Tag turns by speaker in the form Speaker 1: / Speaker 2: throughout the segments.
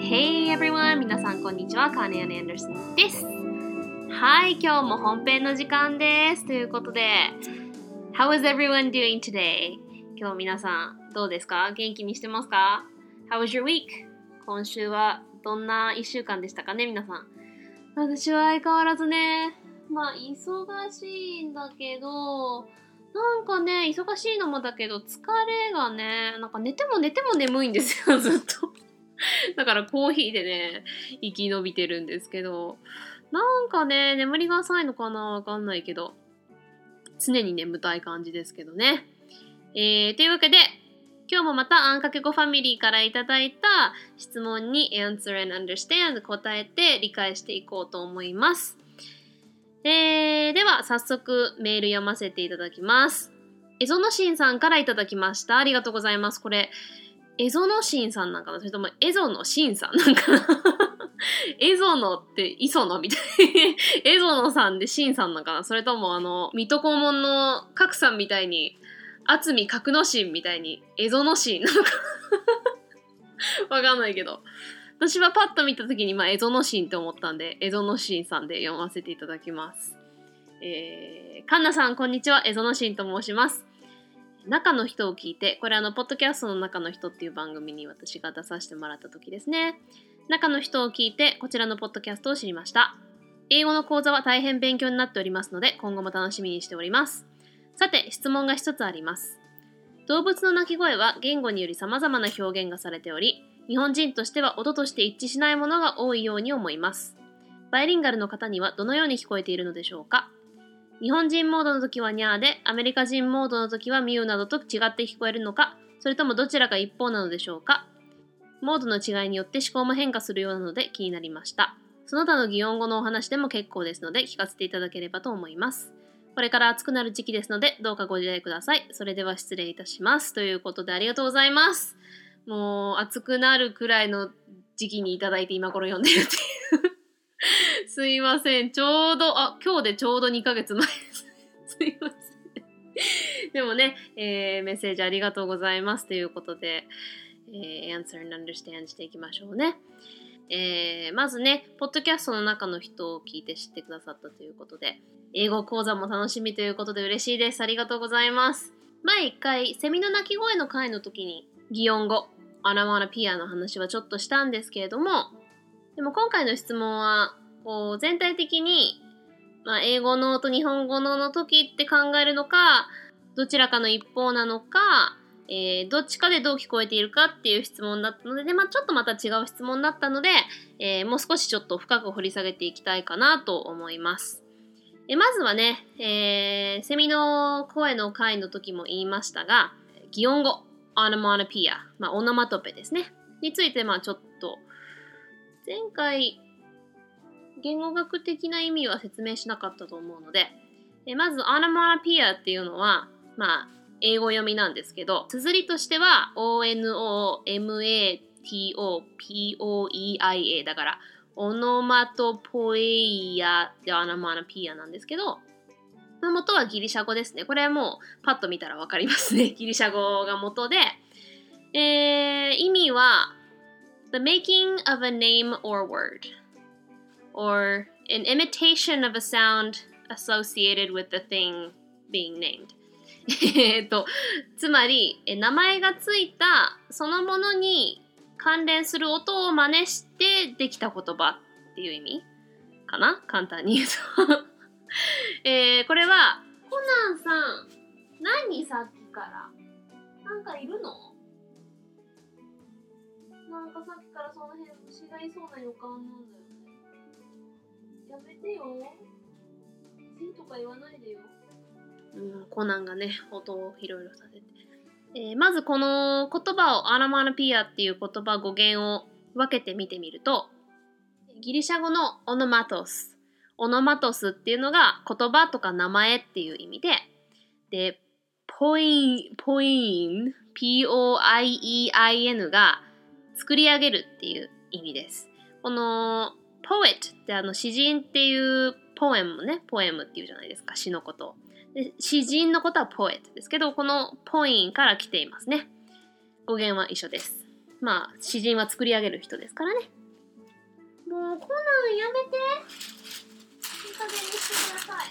Speaker 1: Hey everyone! 皆さんこんにちは。カーネアン・アンダーソンです。はい、今日も本編の時間です。ということで、How is everyone doing today? 今日皆さんどうですか？元気にしてますか ?How was your week? 今週はどんな1週間でしたかね？皆さん。私は相変わらずね、まあ忙しいんだけど、なんかね、忙しいのもだけど、疲れがね、なんか寝ても寝ても眠いんですよ、ずっと。だからコーヒーでね、生き延びてるんですけど、なんかね、眠りが浅いのかなわかんないけど、常に眠たい感じですけどね。えー、というわけで、今日もまたあんかけごファミリーからいただいた質問に answer and understand 答えて理解していこうと思います。えー、では早速メール読ませていただきます。エゾノシンさんからいただきました。ありがとうございます。これ、エゾノシンさんなんかな？それともエゾノシンさんなんかな？エゾノってイソノみたいエゾノさんでシンさんなんかな？それともあの、水戸黄門の角さんみたいに、渥美角のシンみたいにエゾノシンなのか わかんないけど。私はパッと見た時に、まあ、エゾノシンって思ったんで、エゾノシンさんで読ませていただきます。えー、カンナさん、こんにちは。エゾノシンと申します。中の人を聞いて、これあの、ポッドキャストの中の人っていう番組に私が出させてもらった時ですね。中の人を聞いて、こちらのポッドキャストを知りました。英語の講座は大変勉強になっておりますので、今後も楽しみにしております。さて、質問が一つあります。動物の鳴き声は言語により様々な表現がされており、日本人としては音として一致しないものが多いように思います。バイリンガルの方にはどのように聞こえているのでしょうか？日本人モードの時はニャーで、アメリカ人モードの時はミューなどと違って聞こえるのか、それともどちらが一方なのでしょうか？モードの違いによって思考も変化するようなので気になりました。その他の擬音語のお話でも結構ですので聞かせていただければと思います。これから暑くなる時期ですので、どうかご自愛ください。それでは失礼いたします。ということでありがとうございます。もう暑くなるくらいの時期にいただいて今頃読んでるっていうすいません。ちょうど、あ、今日でちょうど2ヶ月前す。いません。でもね、えー、メッセージありがとうございますということで、えー、answer and understand していきましょうね。えー、まずね、ポッドキャストの中の人を聞いて知ってくださったということで、英語講座も楽しみということで嬉しいです。ありがとうございます。前一回、セミの鳴き声の回の時に、擬音語、アラマナピアの話はちょっとしたんですけれども、でも今回の質問は、こう、全体的に、まあ、英語のと日本語のの時って考えるのか、どちらかの一方なのか、えー、どっちかでどう聞こえているかっていう質問だったので、でまあ、ちょっとまた違う質問だったので、えー、もう少しちょっと深く掘り下げていきたいかなと思います。えまずはね、えー、セミの声の回の時も言いましたが、擬音語、オノマノピア、まあ、オノマトペですね。について、まあちょっと、前回、言語学的な意味は説明しなかったと思うので、えまず、オノマノピアっていうのは、まあ、英語読みなんですけど、綴りとしては ONOMATOPOEIA だから、オノマトポエイアでアナマナピアなんですけど、まあ、元はギリシャ語ですね。これはもうパッと見たらわかりますね。ギリシャ語が元で、えー、意味は The making of a name or word or an imitation of a sound associated with the thing being named えっと、つまり、名前がついたそのものに関連する音を真似してできた言葉っていう意味かな？簡単に言うと えー、これは、コナンさん、何さっきから？なんかいるの？なんかさっきからその辺虫がいそうな予感なんだよね。やめてよ。せとか言わないでよ。うん、コナンがね、音をいろいろさせて。えー、まずこの言葉をアラマナピアっていう言葉語源を分けて見てみると、ギリシャ語のオノマトス。オノマトスっていうのが言葉とか名前っていう意味で、で、ポイン、ポイン、P-O-I-E-I-N が作り上げるっていう意味です。この、ポエットってあの詩人っていうポエムね、ポエムっていうじゃないですか、詩のこと。で詩人のことは poet ですけど、この poem から来ていますね。語源は一緒です。まあ、詩人は作り上げる人ですからね。もう、コナンやめて。加減にしてください。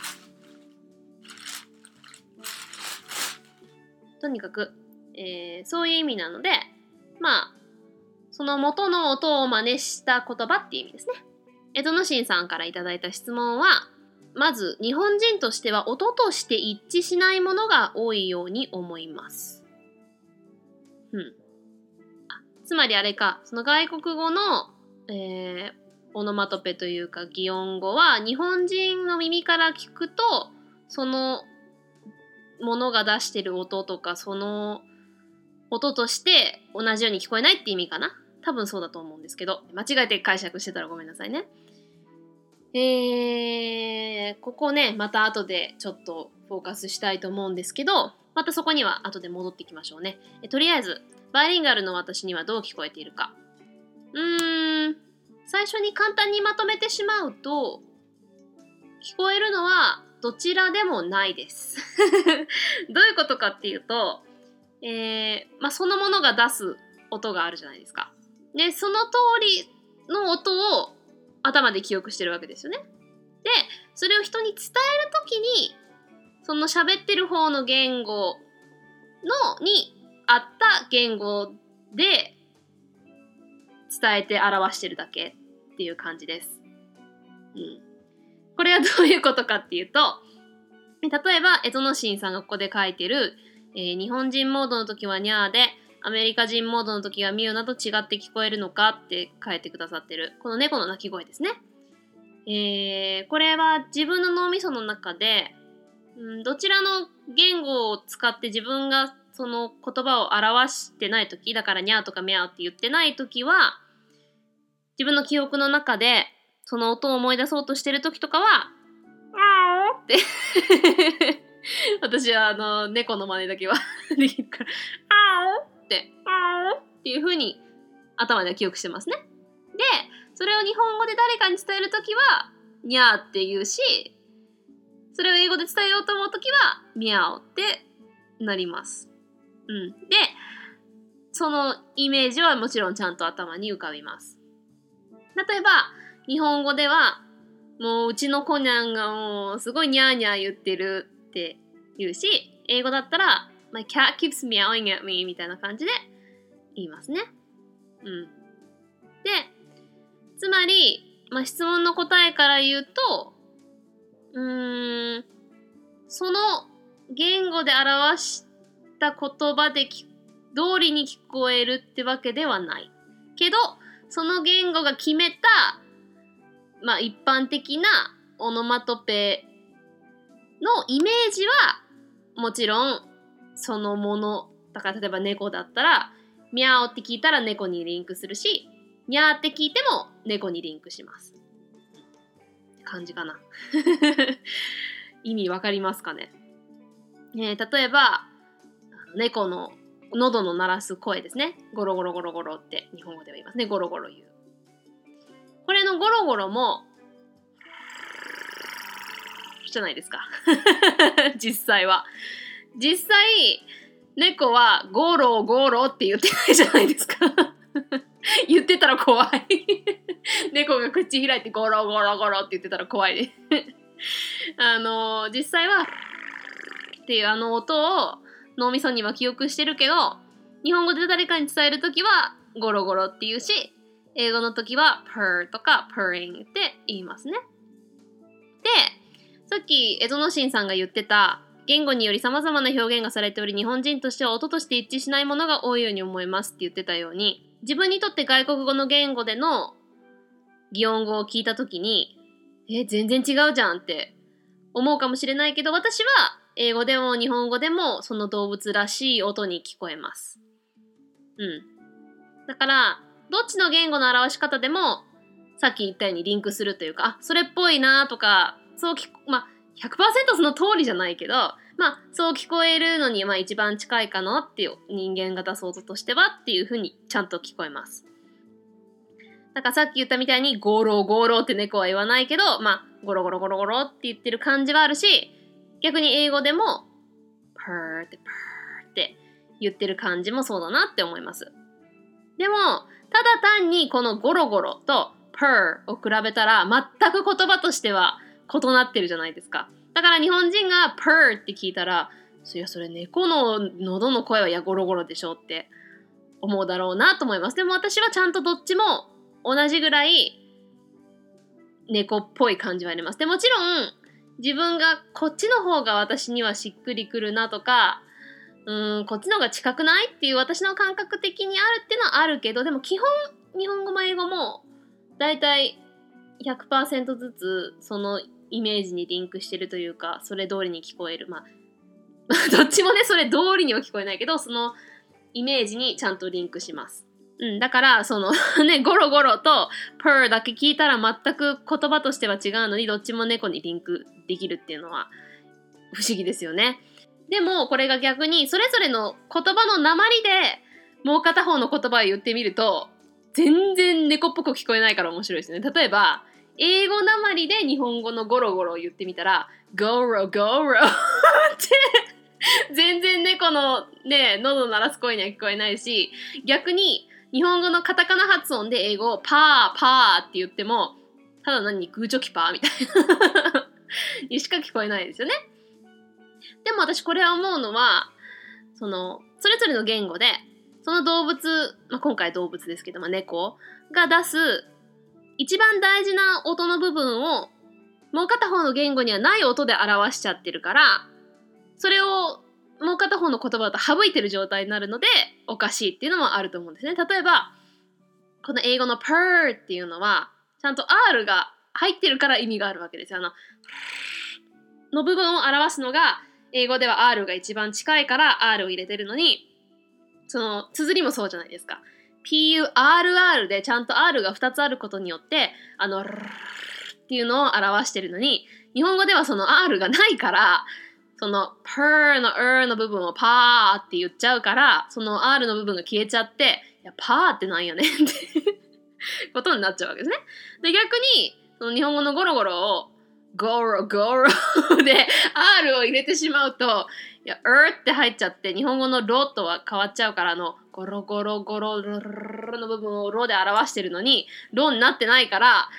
Speaker 1: とにかく、えー、そういう意味なので、まあ、その元の音を真似した言葉っていう意味ですね。江戸の神さんからいただいた質問は、まず日本人としては音として一致しないものが多いように思います。うん。つまりあれか、その外国語の、えー、オノマトペというか擬音語は日本人の耳から聞くとそのものが出してる音とかその音として同じように聞こえないって意味かな？多分そうだと思うんですけど。間違えて解釈してたらごめんなさいね。えー、ここねまた後でちょっとフォーカスしたいと思うんですけどまたそこには後で戻ってきましょうね。えとりあえずバイリンガルの私にはどう聞こえているか。うーん。最初に簡単にまとめてしまうと聞こえるのはどちらでもないです どういうことかっていうと、えー、まあ、そのものが出す音があるじゃないですか。で、その通りの音を頭で記憶してるわけですよね。で、それを人に伝えるときに、その喋ってる方の言語のに合った言語で伝えて表してるだけっていう感じです。うん。これはどういうことかっていうと、例えば、エゾノシンさんがここで書いてる、えー、日本人モードの時はニャーで、アメリカ人モードの時はミューなど違って聞こえるのかって書いてくださってる、この猫の鳴き声ですね。えー、これは自分の脳みその中で、うん、どちらの言語を使って自分がその言葉を表してない時だからニャーとかミャーって言ってない時は自分の記憶の中でその音を思い出そうとしてる時とかは、あーって 私はあの、猫の真似だけは できるから、あーって、あーっていう風に頭では記憶してますね。で、それを日本語で誰かに伝える時は、にゃーって言うし、それを英語で伝えようと思う時は、みゃおってなります。うん。で、そのイメージはもちろんちゃんと頭に浮かびます。例えば、日本語では、もううちのコニャンがもうすごいニャーニャー言ってるって言うし、英語だったら、My cat keeps meowing at me みたいな感じで言いますね。うん。で、つまり、まあ、質問の答えから言うと、うーん、その言語で表した言葉で通りに聞こえるってわけではない。けど、その言語が決めたまあ一般的なオノマトペのイメージはもちろんそのものだから例えば猫だったらミャオって聞いたら猫にリンクするしニャーって聞いても猫にリンクします。って感じかな。意味わかりますかね、え、例えば猫の喉の鳴らす声ですねゴロゴロゴロゴロって日本語では言いますねゴロゴロ言うこれのゴロゴロも、じゃないですか。実際は。実際、猫はゴロゴロって言ってないじゃないですか。言ってたら怖い。猫が口開いてゴロゴロゴロって言ってたら怖いで。あの実際はっていうあの音を脳みそには記憶してるけど日本語で誰かに伝える時はゴロゴロって言うし英語の時は purr とか purring って言いますね。で、さっきエゾノシンさんが言ってた言語により様々な表現がされており日本人としては音として一致しないものが多いように思いますって言ってたように自分にとって外国語の言語での擬音語を聞いた時にえ全然違うじゃんって思うかもしれないけど私は英語でも日本語でもその動物らしい音に聞こえます。うん。だからどっちの言語の表し方でもさっき言ったようにリンクするというかあそれっぽいなとかそう聞まあ100%その通りじゃないけどまあそう聞こえるのにまあ一番近いかなっていう人間が出す音としてはっていうふうにちゃんと聞こえます。だからさっき言ったみたいにゴロゴロって猫は言わないけどまあゴロゴロゴロゴロって言ってる感じはあるし逆に英語でも purr って purr って言ってる感じもそうだなって思います。でも、ただ単にこのゴロゴロと purr を比べたら全く言葉としては異なってるじゃないですか。だから日本人が purr って聞いたら、そりゃそれ猫の喉の声はやゴロゴロでしょって思うだろうなと思います。でも私はちゃんとどっちも同じぐらい猫っぽい感じはあります。でもちろん自分がこっちの方が私にはしっくりくるなとかうんこっちの方が近くないっていう私の感覚的にあるっていうのはあるけどでも基本日本語も英語もだいたい100%ずつそのイメージにリンクしてるというかそれ通りに聞こえる。まあ どっちもねそれ通りには聞こえないけどそのイメージにちゃんとリンクします。うん、だから、その ね、ゴロゴロと purr だけ聞いたら全く言葉としては違うのに、どっちも猫にリンクできるっていうのは不思議ですよね。でも、これが逆に、それぞれの言葉の鉛で、もう片方の言葉を言ってみると、全然猫っぽく聞こえないから面白いですね。例えば、英語鉛で日本語のゴロゴロを言ってみたら、ゴロゴロって全然猫のね、喉鳴らす声には聞こえないし、逆に日本語のカタカナ発音で英語をパーパーって言っても、ただ何グーチョキパーみたいなにしか聞こえないですよね。でも私これは思うのは、その、それぞれの言語で、その動物、まあ、今回動物ですけど、ま、猫が出す一番大事な音の部分をもう片方の言語にはない音で表しちゃってるからそれをもう片方の言葉だと省いてる状態になるのでおかしいっていうのもあると思うんですね。例えば、この英語の purr っていうのは、ちゃんと R が入ってるから意味があるわけです。あの、の部分を表すのが、英語では R が一番近いから R を入れてるのに、その、綴りもそうじゃないですか。PURR でちゃんと R が2つあることによって、あの、っていうのを表してるのに、日本語ではその R がないから、その per の er の部分をパーって言っちゃうから、その r の部分が消えちゃって、いや、パーってなんやねんってことになっちゃうわけですね。で、逆に、その日本語のゴロゴロを、ゴロゴロ で R を入れてしまうと、いや、er って入っちゃって、日本語のロとは変わっちゃうから、あの、ゴロゴロゴロロロの部分をロで表してるのに、ロになってないから、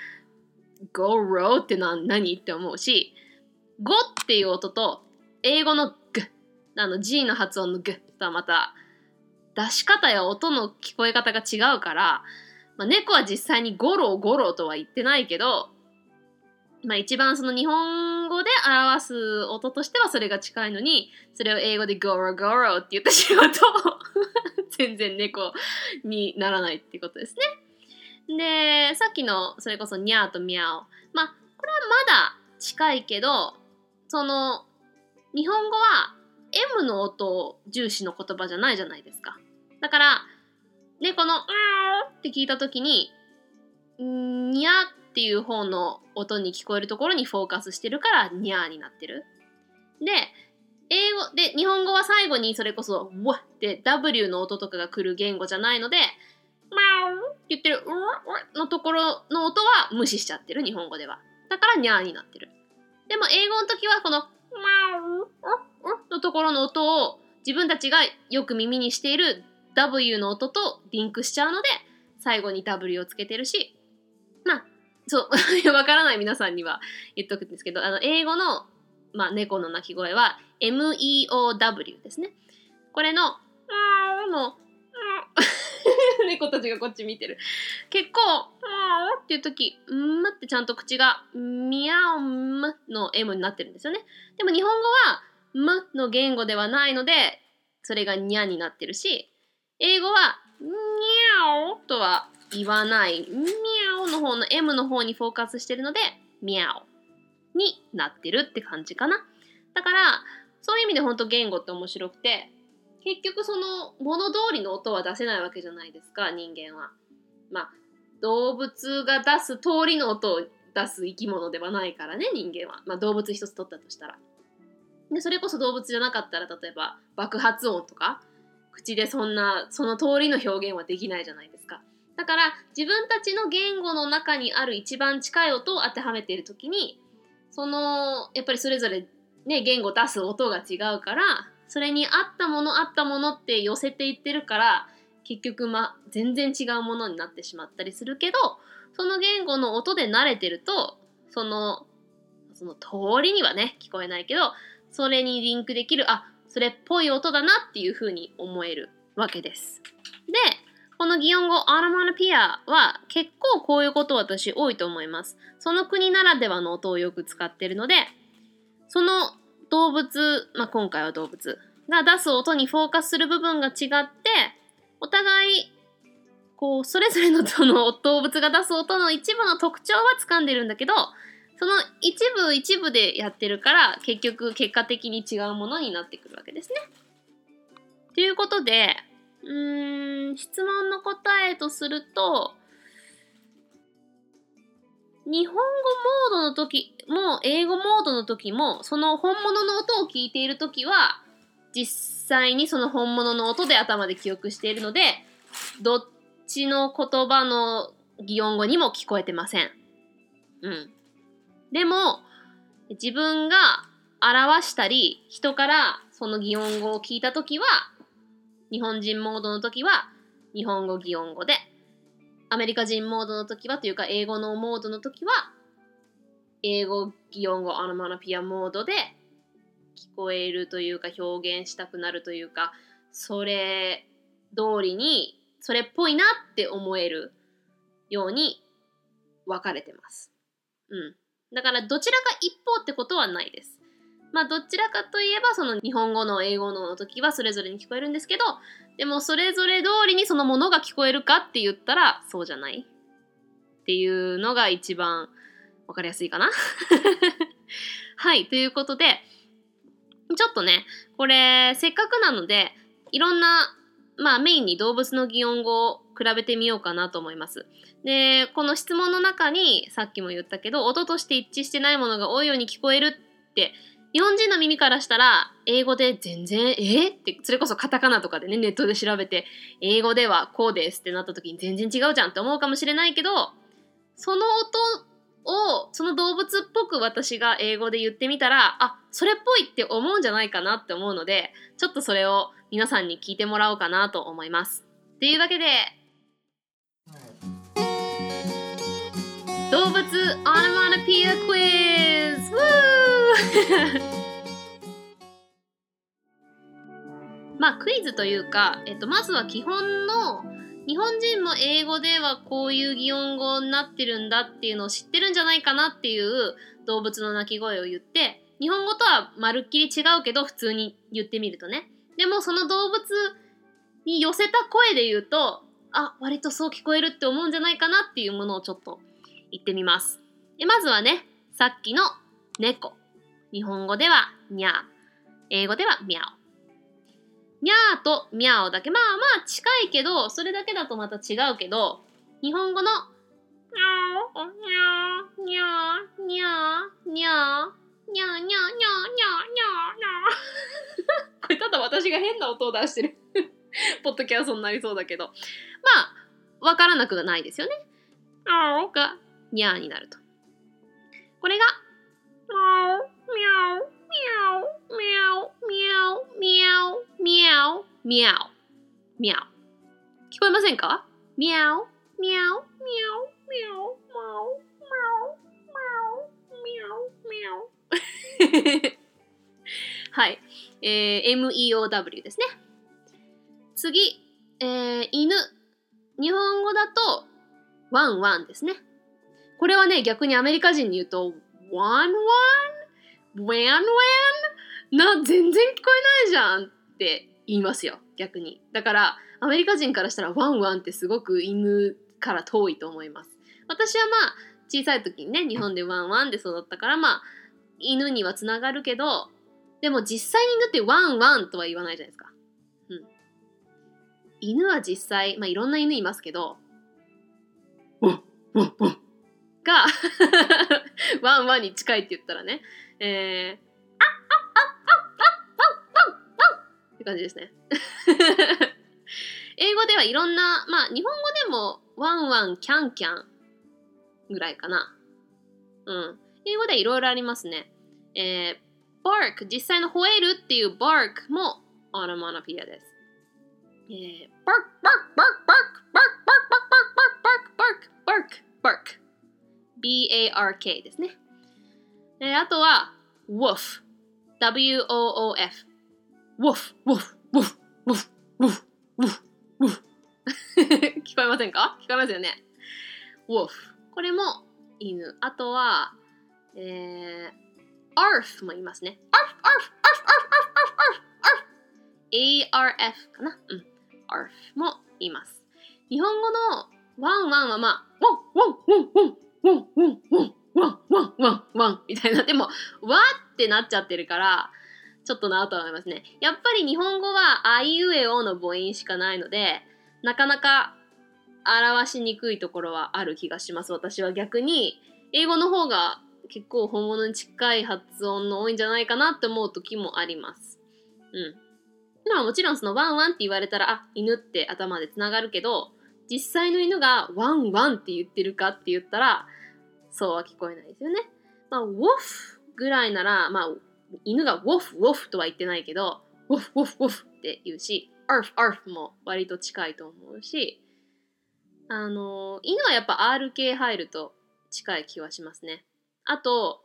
Speaker 1: ゴロって何って思うし、ゴっていう音と英語のグあの G の発音のグとはまた出し方や音の聞こえ方が違うから、まあ、猫は実際にゴロゴロとは言ってないけど、まあ、一番その日本語で表す音としてはそれが近いのにそれを英語でゴロゴロって言ってしまうと 全然猫にならないってことですね。でさっきのそれこそニャーとミャオまあこれはまだ近いけどその日本語は M の音を重視の言葉じゃないじゃないですか。だから、ね、この、うーって聞いたときに、にゃっていう方の音に聞こえるところにフォーカスしてるから、にゃーになってる。で、英語で、日本語は最後にそれこそ、わって W の音とかが来る言語じゃないので、マウって言ってる、うのところの音は無視しちゃってる、日本語では。だから、にゃーになってる。でも、英語の時はこの、マウのところの音を自分たちがよく耳にしている W の音とリンクしちゃうので最後に W をつけてるしそう わからない皆さんには言っとくんですけどあの英語の、まあ、猫の鳴き声は MEOW ですねこれのの 猫たちがこっち見てる。結構、っていう時、んってちゃんと口が、ミャオムの M になってるんですよね。でも日本語は、むの言語ではないので、それがにゃになってるし、英語は、にゃおとは言わない、みゃの方の M の方にフォーカスしてるので、みゃおになってるって感じかな。だから、そういう意味で本当言語って面白くて、結局その物通りの音は出せないわけじゃないですか人間は。まあ動物が出す通りの音を出す生き物ではないからね人間は。まあ動物一つ取ったとしたら。でそれこそ動物じゃなかったら例えば爆発音とか口でそんなその通りの表現はできないじゃないですか。だから自分たちの言語の中にある一番近い音を当てはめている時にそのやっぱりそれぞれね、言語出す音が違うからそれに合ったもの合ったものって寄せていってるから結局、ま、全然違うものになってしまったりするけどその言語の音で慣れてるとそのその通りにはね聞こえないけどそれにリンクできるあそれっぽい音だなっていうふうに思えるわけです。でこの擬音語アロマノピアは結構こういうこと私多いと思います。その国ならではの音をよく使ってるのでその動物、まあ、今回は動物が出す音にフォーカスする部分が違ってお互いこうそれぞれのその動物が出す音の一部の特徴は掴んでるんだけどその一部一部でやってるから結局結果的に違うものになってくるわけですね。ということでうん質問の答えとすると日本語モードの時も英語モードの時もその本物の音を聞いている時は実際にその本物の音で頭で記憶しているのでどっちの言葉の擬音語にも聞こえてません。うん。でも自分が表したり人からその擬音語を聞いた時は日本人モードの時は日本語擬音語でアメリカ人モードの時はというか英語のモードの時は英語擬音語アノマノピアモードで聞こえるというか表現したくなるというかそれ通りにそれっぽいなって思えるように分かれてます。うん。だからどちらか一方ってことはないです。まあどちらかといえばその日本語の英語の時はそれぞれに聞こえるんですけどでもそれぞれ通りにそのものが聞こえるかって言ったらそうじゃないっていうのが一番わかりやすいかな はいということでちょっとねこれせっかくなのでいろんなまあメインに動物の擬音語を比べてみようかなと思います。で、この質問の中にさっきも言ったけど、音として一致してないものが多いように聞こえるって、日本人の耳からしたら、英語で全然、えって、それこそカタカナとかでね、ネットで調べて、英語ではこうですってなった時に全然違うじゃんって思うかもしれないけど、その音を、その動物っぽく私が英語で言ってみたら、あ、それっぽいって思うんじゃないかなって思うので、ちょっとそれを皆さんに聞いてもらおうかなと思います。というわけで、動物オノマノピアクイズ。まあクイズというか、えっと、まずは基本の日本人も英語ではこういう擬音語になってるんだっていうのを知ってるんじゃないかなっていう動物の鳴き声を言って日本語とはまるっきり違うけど普通に言ってみるとね。でもその動物に寄せた声で言うとあ割とそう聞こえるって思うんじゃないかなっていうものをちょっと行ってみます。でまずはね、さっきの猫。日本語ではにゃー。英語ではミャオ。にゃーとミャオだけ。まあまあ近いけど、それだけだとまた違うけど、日本語のにゃー、にゃー、にゃー、にゃー、にゃー、にゃー、にゃー、にゃー、にゃー、にゃー、にゃー。これただ私が変な音を出してるポッドキャストになりそうだけど。まあ、わからなくないですよね。がにゃーになると。これが、 meow, meow, meow, meow, meow, meow, meow, meow。聞こえませんか meow, meow, meow, meow, meow, meow, meow, meow, m eow。はい。えー、MEOW ですね。次、えー、犬。日本語だと、ワンワンですね。これはね、逆にアメリカ人に言うと、ワンワンウェンウェンな、全然聞こえないじゃんって言いますよ、逆に。だから、アメリカ人からしたらワンワンってすごく犬から遠いと思います。私はまあ、小さい時にね、日本でワンワンで育ったから、まあ、犬にはつながるけど、でも実際に犬ってワンワンとは言わないじゃないですか。うん。犬は実際、まあいろんな犬いますけど、ワンワンワンが ワンワンに近いって言ったらね、えー、あっあっあっあっあっあっあっって感じですね。英語ではいろんな、まあ日本語でもワンワンキャンキャンぐらいかな。うん。英語ではいろいろありますね。えー、bark 実際の吠えるっていう bark もオノマノピアです。えー、bark, bark, bark, bark, bark, bark, bark, bark, bark, bark, b-a-r-k bark ですね。え、あとは woof, w-o-o-f, woof, woof, woof, woof, woof, woof, woof 聞こえませんか聞こえますよね。 woof これも犬。あとは、えー、arf も言いますね。arf, arf, arf, arf, arf, arf, arf, arf かなうん。arf も言います。日本語のワンワンはまあ、ワンワンワンワンワンワンワンワンワンワンワンみたいな。でも、わってなっちゃってるから、ちょっとなと思いますね。やっぱり日本語はあいうえおの母音しかないので、なかなか表しにくいところはある気がします。私は逆に、英語の方が結構本物に近い発音の多いんじゃないかなって思う時もあります。うん。まあもちろんそのワンワンって言われたら、あ、犬って頭でつながるけど、実際の犬がワンワンって言ってるかって言ったら、そうは聞こえないですよね。まあ、ウォフぐらいなら、まあ、犬がウォフウォフとは言ってないけど、ウォフウォフウォフって言うし、アーフアーフも割と近いと思うし、あの、犬はやっぱ R 系入ると近い気はしますね。あと、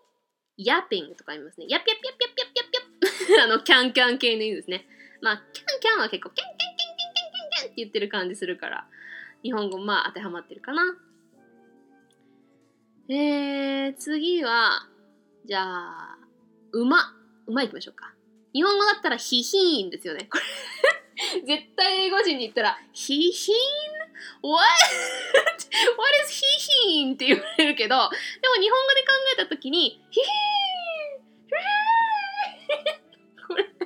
Speaker 1: ヤッピングとか言いますね。ヤッピヤッピヤッピヤッピヤッピヤッピヤッ あの、キャンキャン系の犬ですね。まあ、キャンキャンは結構キャンキャンキャンキャンキャンキャンって言ってる感じするから、日本語まあ当てはまってるかな。えー、次は、じゃあ、馬。馬いきましょうか。日本語だったらヒヒーンですよね。これ絶対英語人に言ったら、ヒヒーン ?What? What is ヒヒーンって言われるけど、でも日本語で考えたときに、ヒヒーンヒヒーン、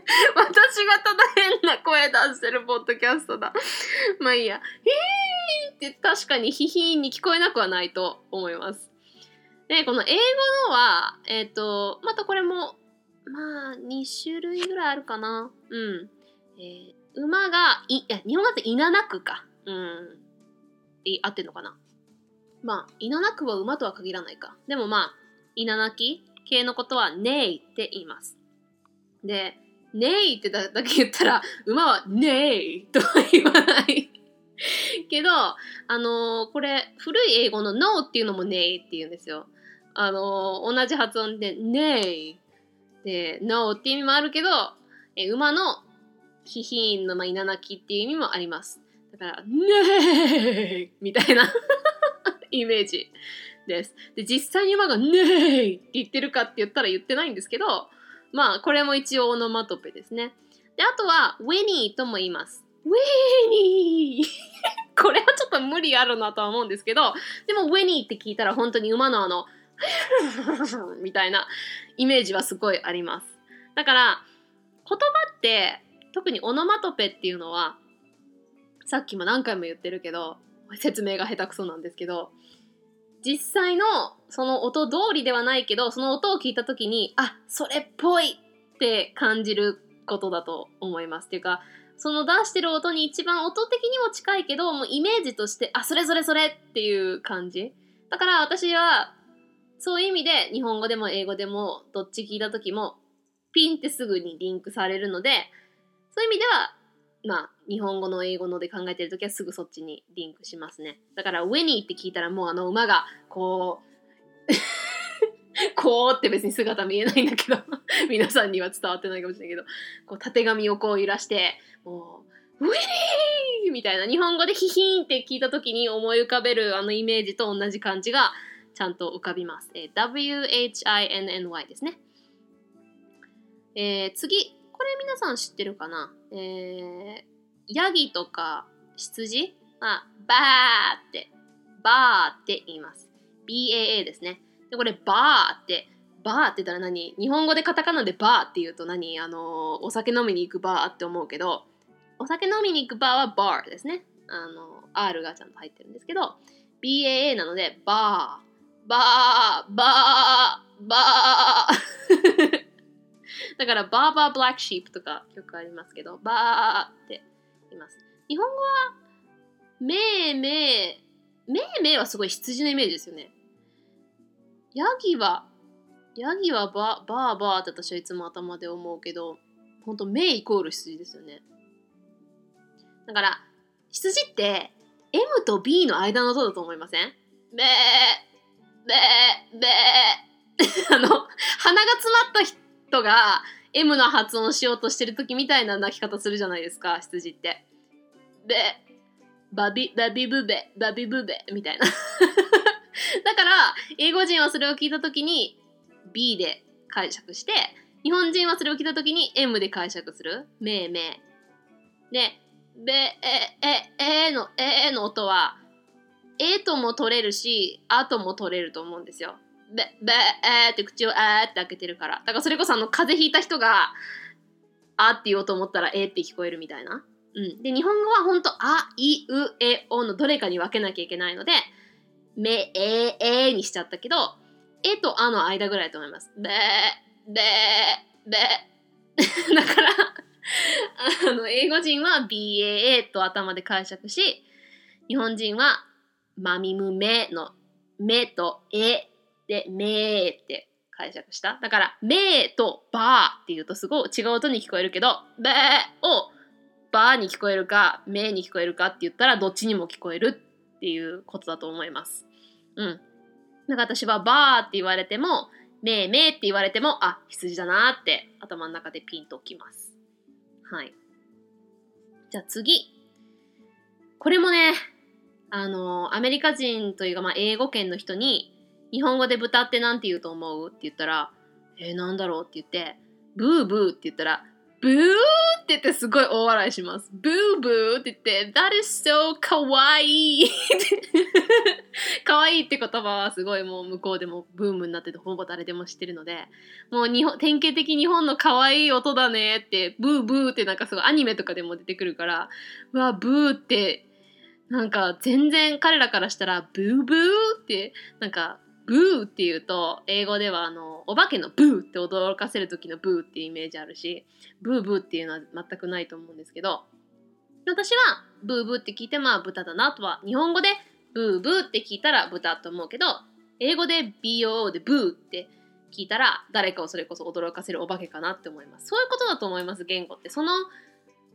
Speaker 1: 私がただ変な声出してるポッドキャストだ。まあいいや。ヒヒーンって確かにヒヒーンに聞こえなくはないと思います。で、この英語のは、えっ、ー、と、またこれも、まあ、2種類ぐらいあるかな。うん。えー馬が、い、や、日本語だと稲なくか。うん。い、合ってんのかなまあ、稲なくは馬とは限らないか。でもまあ、稲なき系のことはネイって言います。で、ネイってだけ言ったら、馬はネイとは言わないけど、あのー、これ、古い英語の No っていうのもネイって言うんですよ。あのー、同じ発音でネイで No って意味もあるけど、え馬のヒヒーンの、まあ、稲泣きっていう意味もあります。だから、ねーみたいな イメージです。で、実際に馬がねーって言ってるかって言ったら言ってないんですけど、まあ、これも一応オノマトペですね。で、あとは、ウェニーとも言います。ウェニー これはちょっと無理あるなとは思うんですけど、でも、ウェニーって聞いたら本当に馬のあの、みたいなイメージはすごいあります。だから、言葉って特にオノマトペっていうのはさっきも何回も言ってるけど説明が下手くそなんですけど実際のその音通りではないけどその音を聞いた時にあそれっぽいって感じることだと思います。っていうかその出してる音に一番音的にも近いけどもうイメージとしてあそれそれそれっていう感じ。だから私はそういう意味で日本語でも英語でもどっち聞いた時もピンってすぐにリンクされるのでそういう意味では、まあ、日本語の英語ので考えてるときはすぐそっちにリンクしますね。だから、ウェニーって聞いたらもうあの馬が、こう、こうって別に姿見えないんだけど 皆さんには伝わってないかもしれないけど、こう、たてがみをこう揺らして、もう、ウィニーみたいな、日本語でヒヒーンって聞いた時に思い浮かべるあのイメージと同じ感じがちゃんと浮かびます。えー、WHINNY ですね。えー、次、これ皆さん知ってるかな？えー、ヤギとか羊？あ、バーって、バーって言います。BAA ですね。で、これバーって、バーって言ったら何？日本語でカタカナでバーって言うと何？あのお酒飲みに行くバーって思うけど、お酒飲みに行くバーはバーですね。あの R がちゃんと入ってるんですけど、BAA なので、バー、バー、バー、バー。だから、バーバーブラックシープとか曲ありますけど、バーってます。日本語は、めいめい、めいめいはすごい羊のイメージですよね。ヤギは、ヤギはば、ばあばあって私はいつも頭で思うけど、ほんと、めいイコール羊ですよね。だから、羊って、M と B の間の音だと思いません？めー、めー、めー。あの、鼻が詰まった人が M の発音しようとしてる時みたいな鳴き方するじゃないですか、羊って。ベバビバビブベバビブベみたいな。だから英語人はそれを聞いた時に B で解釈して日本人はそれを聞いた時に M で解釈する。メーメーでべえええのええの音はえとも取れるしあとも取れると思うんですよ。べべえって口をえって開けてるから。だからそれこそあの風邪ひいた人があって言おうと思ったらえって聞こえるみたいな。うん。で、日本語は本当あ、い、う、え、おのどれかに分けなきゃいけないので、め、え、えにしちゃったけど、えとあの間ぐらいと思います。べ、べ、べ。だからあの、英語人は BAA と頭で解釈し、日本人はまみむめのめとえで、めーって解釈した。だから、めーとばーって言うとすごい違う音に聞こえるけど、べーをバーに聞こえるか、めに聞こえるかって言ったら、どっちにも聞こえるっていうことだと思います。うん。なんか私はバーって言われても、めーめーって言われても、あ、羊だなーって頭の中でピンときます。はい。じゃあ次。これもね、あの、アメリカ人というか、まあ、英語圏の人に、日本語で豚って何て言うと思うって言ったら、えー、なんだろうって言って、ブーブーって言ったら、ブーっててすごい大笑いします。ブーブーって言って、That is so かわいいかわいいって言葉はすごいもう向こうでもブームになっててほぼ誰でも知ってるので、もう日本、典型的日本のかわいい音だねって、ブーブーってなんかすごいアニメとかでも出てくるから、うわ、ブーってなんか全然彼らからしたらブーブーってなんかブーっていうと、英語ではあの、お化けのブーって驚かせる時のブーっていうイメージあるし、ブーブーっていうのは全くないと思うんですけど、私はブーブーって聞いてまあ豚だなとは、日本語でブーブーって聞いたら豚と思うけど、英語で BOO でブーって聞いたら誰かをそれこそ驚かせるお化けかなって思います。そういうことだと思います、言語って。その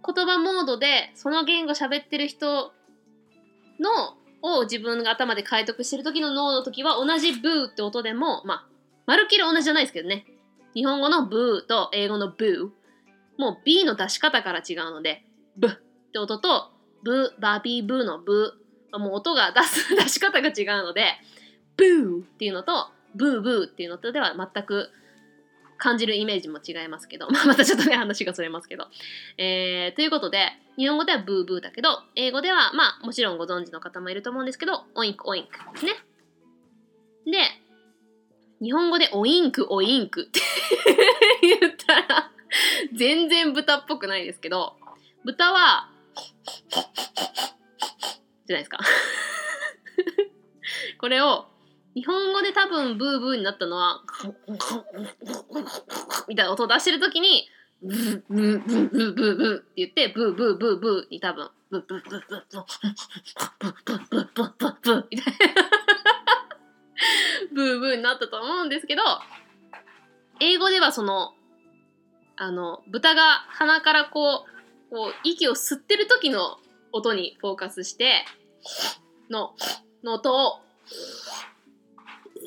Speaker 1: 言葉モードで、その言語喋ってる人のを自分が頭で解読してる時の脳の時は同じブーって音でも、まあ、まるっきり同じじゃないですけどね。日本語のブーと英語のブー。もう B の出し方から違うので、ブって音と、ブー、バービーブーのブー。もう音が出す 出し方が違うので、ブーっていうのと、ブーブーっていうのとでは全く感じるイメージも違いますけど、まあ、またちょっとね、話がそれますけど。えー、ということで、日本語ではブーブーだけど、英語では、まあ、もちろんご存知の方もいると思うんですけど、オインクオインクですね。で、日本語でオインクオインクって 言ったら、全然豚っぽくないですけど、豚は、じゃないですか これを、日本語で多分ブーブーになったのは、みたいな音を出してるときに、ブーブーブーブーブーって言って、ブーブーブーブーに多分、ブーブーブーブーブーブーブーブーブーブーみたいな。ブーブーになったと思うんですけど、英語ではその、あの、豚が鼻からこう、こう、息を吸ってる時の音にフォーカスして、の、の音を、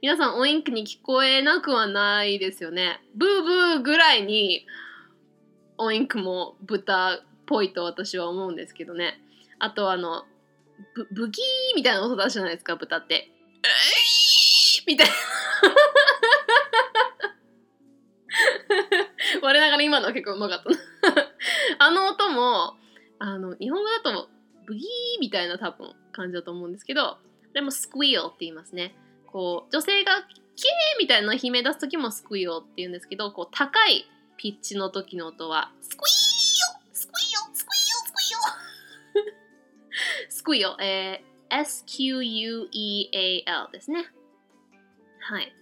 Speaker 1: 皆さんオインクに聞こえなくはないですよね。ブーブーぐらいにオインクも豚っぽいと私は思うんですけどね。あとあの、ブブギーみたいな音出すじゃないですか、豚って。えいみたいな。我ながら今のは結構うまかったなあの音も、あの、日本語だとブギーみたいな多分感じだと思うんですけど、でも squeal って言いますね。こう女性が「キエー!」みたいな悲鳴出す時も「squeal」って言うんですけどこう高いピッチの時の音は「squeal squeal squeal squeal」squeal、えー、SQUEAL ですね。はい。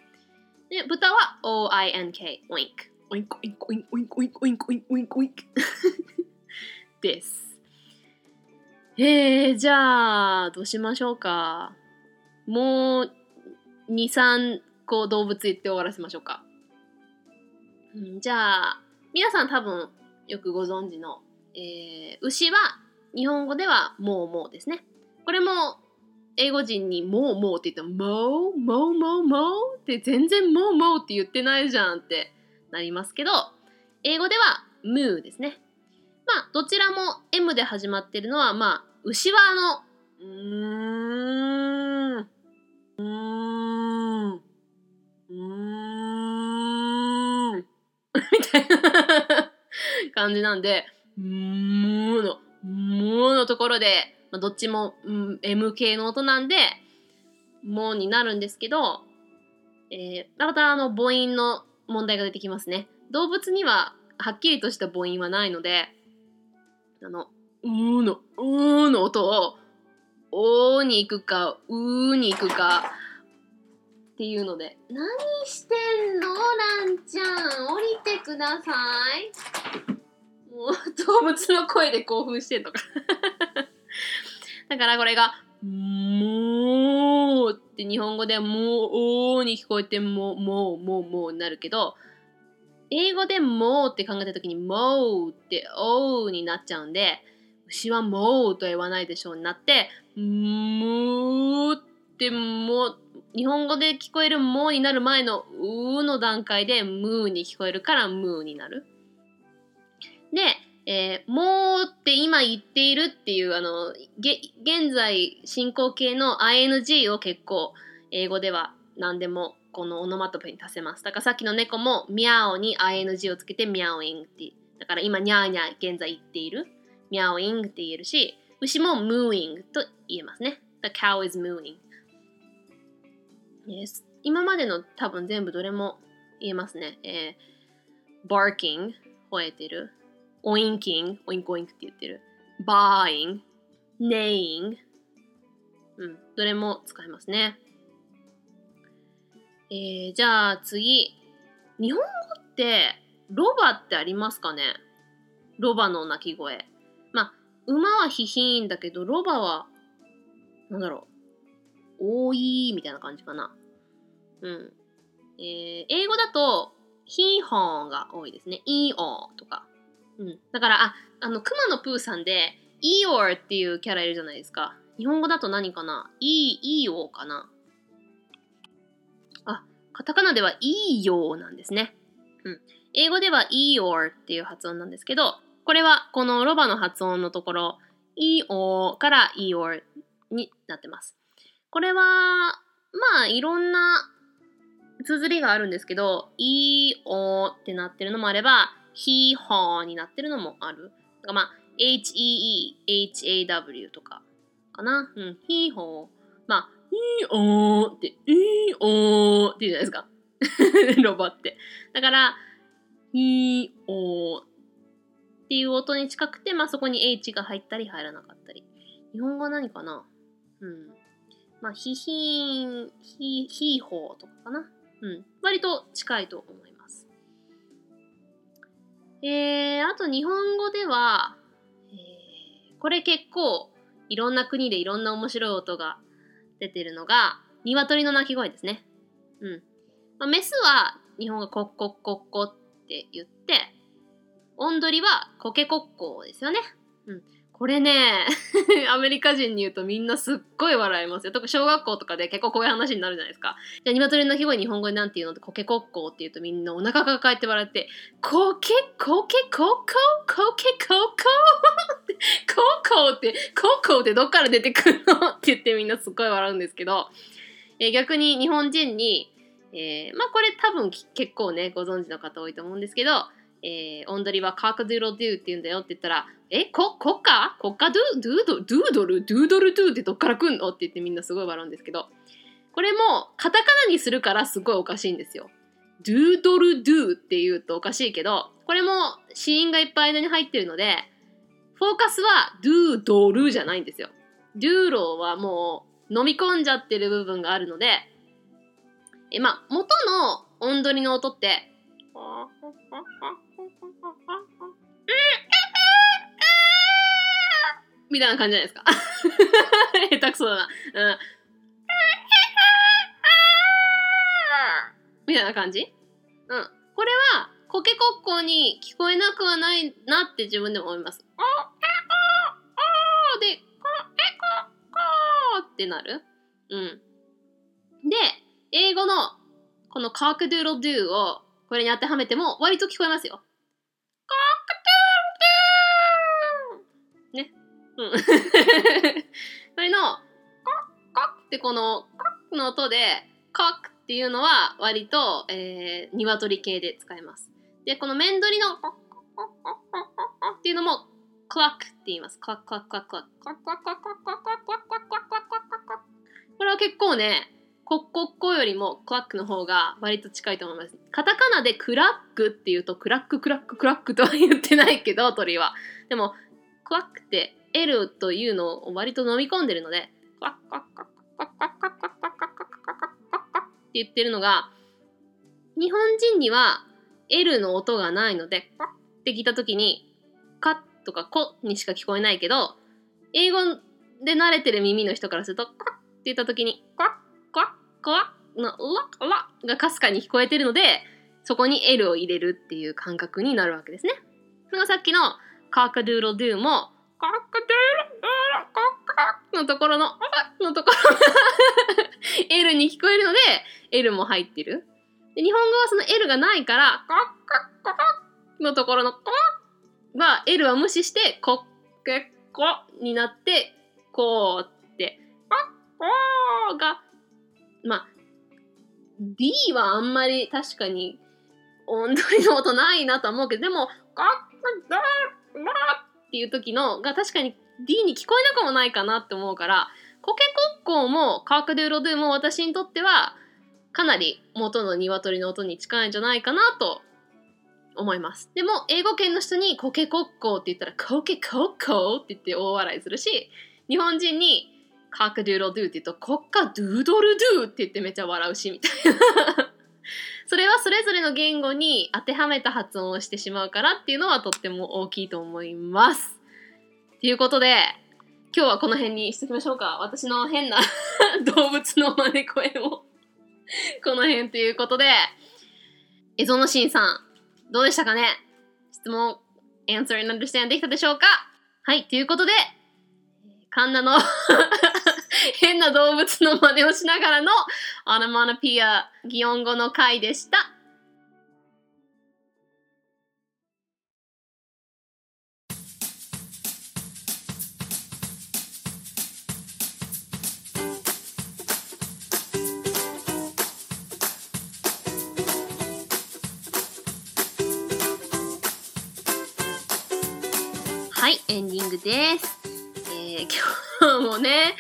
Speaker 1: で豚は OINK oink oink。oink oink oink oink oink oink oink oink。です。えー、じゃあどうしましょうか。もう2、3個動物言って終わらせましょうか。うん、じゃあ、皆さん多分よくご存知の、えー、牛は日本語ではもうもうですね。これも英語人にもうもうって言っても、もう、もう、もう、もうって全然もうもうって言ってないじゃんってなりますけど、英語ではムーですね。まあ、どちらも M で始まってるのは、まあ、牛はあの、うーん、ーん、うーん、みたいな感じなんで、うーんの、ものところで、まあ、どっちも、うん、M 系の音なんで、もになるんですけど、えー、またあの母音の問題が出てきますね。動物にははっきりとした母音はないので、あの、うーの、うーの音を、おーに行くか、うーに行くか、っていうので、何してんの？ランちゃん、降りてください。もう動物の声で興奮してんのか。だからこれが、もうって日本語ではもう、おーに聞こえてもう、もう、もう、もうになるけど、英語でもうって考えた時にもうっておーになっちゃうんで、牛はもうと言わないでしょうになって、もうってもう、日本語で聞こえるもうになる前のうの段階でムーに聞こえるからムーになる。で、えー、もうって今言っているっていう、あの、現在進行形の ing を結構英語では何でもこのオノマトペに足せます。だからさっきの猫もミャオに ing をつけてミャオインって。だから今ニャーニャー現在言っている。ミャオイングって言えるし、牛も mooing と言えますね。The cow is mooing. 今までの多分全部どれも言えますね。えー、barking 吠えてる。オインキング、オインクオインクって言ってる。buying, neighing うん、どれも使えますね。えー、じゃあ次。日本語ってロバってありますかね？ロバの鳴き声。馬はヒヒーンだけど、ロバは、なんだろう。多いみたいな感じかな。うん。えー、英語だと、ヒーホーが多いですね。イーオーとか。うん。だから、あ、あの、熊野プーさんで、イーオーっていうキャラいるじゃないですか。日本語だと何かな？イー、イーオーかなあ、カタカナではイーヨーなんですね。うん。英語ではイーオーっていう発音なんですけど、これはこのロバの発音のところ、イーオーからイーオーになってます。これは、まあ、いろんな綴りがあるんですけど、イーオーってなってるのもあれば、ヒーホーになってるのもある。だからまあ、HEE、HAW とかかな。うん、ヒーホー。まあ、ヒーオーって、ヒーオーって言うじゃないですか。ロボって。だから、ヒーオーっていう音に近くて、まあそこに H が入ったり入らなかったり。日本語は何かな？うん。まあ、ヒヒーン、ヒヒーホーとかかな？うん。割と近いと思います。えー、あと日本語では、えー、これ結構いろんな国でいろんな面白い音が出てるのが、鶏の鳴き声ですね。うん。まあ、メスは日本がコッコッコッコって言って、オンドリはコケコッコーですよね。うん。これね、アメリカ人に言うとみんなすっごい笑いますよ。特に小学校とかで結構こういう話になるじゃないですか。じゃあ、鶏の鳴き声日本語でなんて言うの？ってコケコッコーって言うとみんなお腹抱えて笑って、コケコケコッコーコケコッコーコッコーって、コッコーってどっから出てくるのって言ってみんなすっごい笑うんですけど、えー、逆に日本人に、えー、まあこれ多分結構ね、ご存知の方多いと思うんですけど、えー、オンドリはカーカドゥーロドゥって言うんだよって言ったら、え、こ、こか？こか？ドゥ、ドゥドル、ドゥドル、ドゥドルドゥってどっから来んの？って言ってみんなすごい笑うんですけど、これもカタカナにするからすごいおかしいんですよ。ドゥードルドゥって言うとおかしいけど、これも子音がいっぱい間に入ってるので、フォーカスはドゥードルじゃないんですよ。ドゥーローはもう飲み込んじゃってる部分があるので、え、まあ、元の音取りの音って、みたいな感じじゃないですか。下手くそだな。うん。みたいな感じ？うん。これは、コケコッコーに聞こえなくはないなって自分でも思います。で、コケコッコーってなる？うん。で、英語のこのコックドゥードゥをこれに当てはめても割と聞こえますよ。うん。それの、コッコッってこのコッの音で、コッっていうのは割と、えー、鶏系で使えます。で、この面取りのコッコッコッコッコッコッっていうのも、クラックって言います。クラッククラッククラッククラッククラッククラッククラッククラッククラッククラッククラッククラッククラッククラッククラックこれは結構ね、コッコッコよりも cluck の方が割と近いと思います。カタカナでクラックっていうとクラッククラッククラックとは言ってないけど、鳥は。でも、 cluck って L というのを割と飲み込んでるので、クラッククラッククラッククラッククラッククラッククラッククラッククラッククラッククラッククラッって言ってるのが、日本人には L の音がないので、クラッって聞いたときに、カッとかコにしか聞こえないけど、英語で慣れてる耳の人からすると、クラッって言ったときに、クラックラックラッのラッラッがかすかに聞こえてるので、そこに L を入れるっていう感覚になるわけですね。それがさっきのカーカドゥーロドゥも、カーカドゥーロドゥーロカーカのところの、のところが L に聞こえるので、L も入ってる。で日本語はその L がないから、カッカッカッのところのコは L は無視して、コッケコになって、こうって、コッコーが、まあ、D はあんまり確かに音取りの音ないなとは思うけど、でも、カッカダーラっていう時のが確かに D に聞こえなくもないかなって思うから、コケコッコーもカークドゥーロドゥも私にとってはかなり元の鶏の音に近いんじゃないかなと思います。でも英語圏の人にコケコッコーって言ったらコケコッコーって言って大笑いするし日本人にカークドゥーロドゥって言うとコッカドゥードルドゥって言ってめっちゃ笑うしみたいな。それはそれぞれの言語に当てはめた発音をしてしまうからっていうのはとっても大きいと思います。ということで今日はこの辺にしときましょうか。私の変な動物の真似声もこの辺ということで、エゾのしんさん、どうでしたかね？質問、answer and understand できたでしょうか？はい、ということで、カンナの変な動物の真似をしながらのオノマノピア擬音語の回でした。はい、エンディングです。えー今日もね、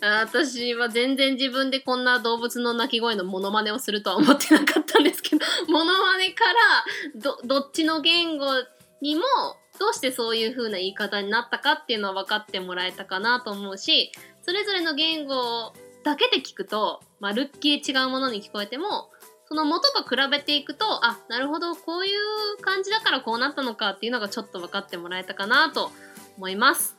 Speaker 1: 私は全然自分でこんな動物の鳴き声のモノマネをするとは思ってなかったんですけど、モノマネからどどっちの言語にもどうしてそういう風な言い方になったかっていうのは分かってもらえたかなと思うし、それぞれの言語だけで聞くと、まるっきり違うものに聞こえても、その元と比べていくと、あ、なるほど、こういう感じだからこうなったのかっていうのがちょっと分かってもらえたかなと思います。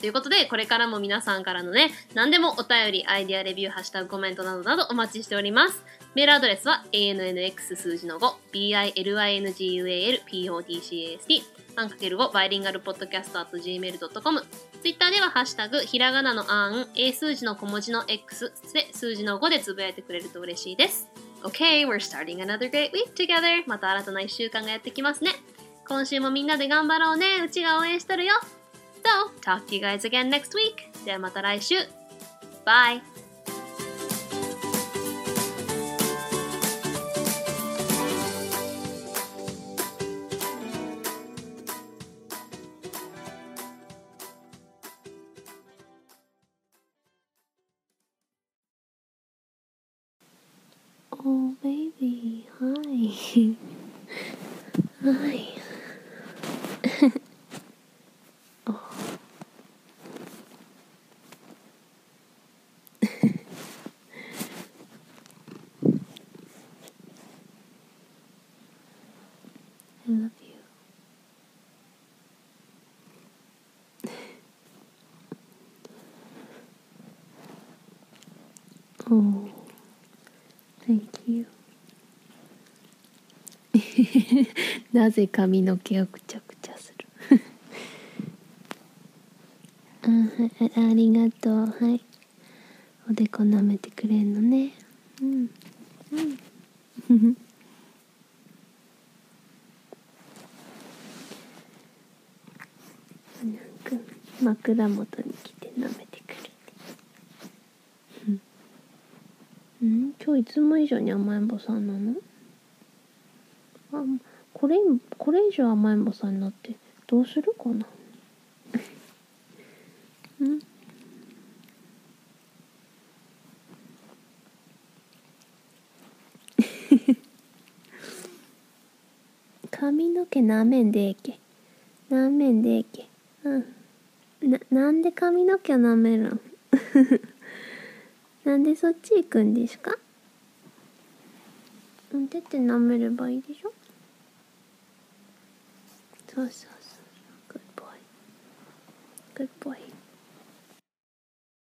Speaker 1: ということで、これからも皆さんからのね、何でもお便り、アイディアレビュー、ハッシュタグコメントなどなどお待ちしております。メールアドレスは ANNX 数字の5、BILINGUALPODCAST、3×5 バイリンガルポッドキャスト gmail.com、ツイッターではハッシュタグ、ひらがなのあん、A 数字の小文字の X で数字の5でつぶやいてくれると嬉しいです。Okay, we're starting another great week together. また新たな1週間がやってきますね。今週もみんなで頑張ろうね。うちが応援してるよ。So, talk to you guys again next week. ではまた来週。Bye! Oh, thank you. なぜ髪の毛をくちゃくちゃする？あはいありがとう。はい。おでこ舐めてくれんのね。うん。うん。なんか枕元に来て舐めてくれてうん、うん、今日いつも以上に甘えん坊さんなの？あこれこれ以上甘えん坊さんになってどうするかな？うん？髪の毛なめんでええけ。なめんでええけ。うん。ななんで髪の毛なめるん？なんでそっち行くんですか？ん手って舐めればいいでしょ？そうそうそう。グッボイグッボイ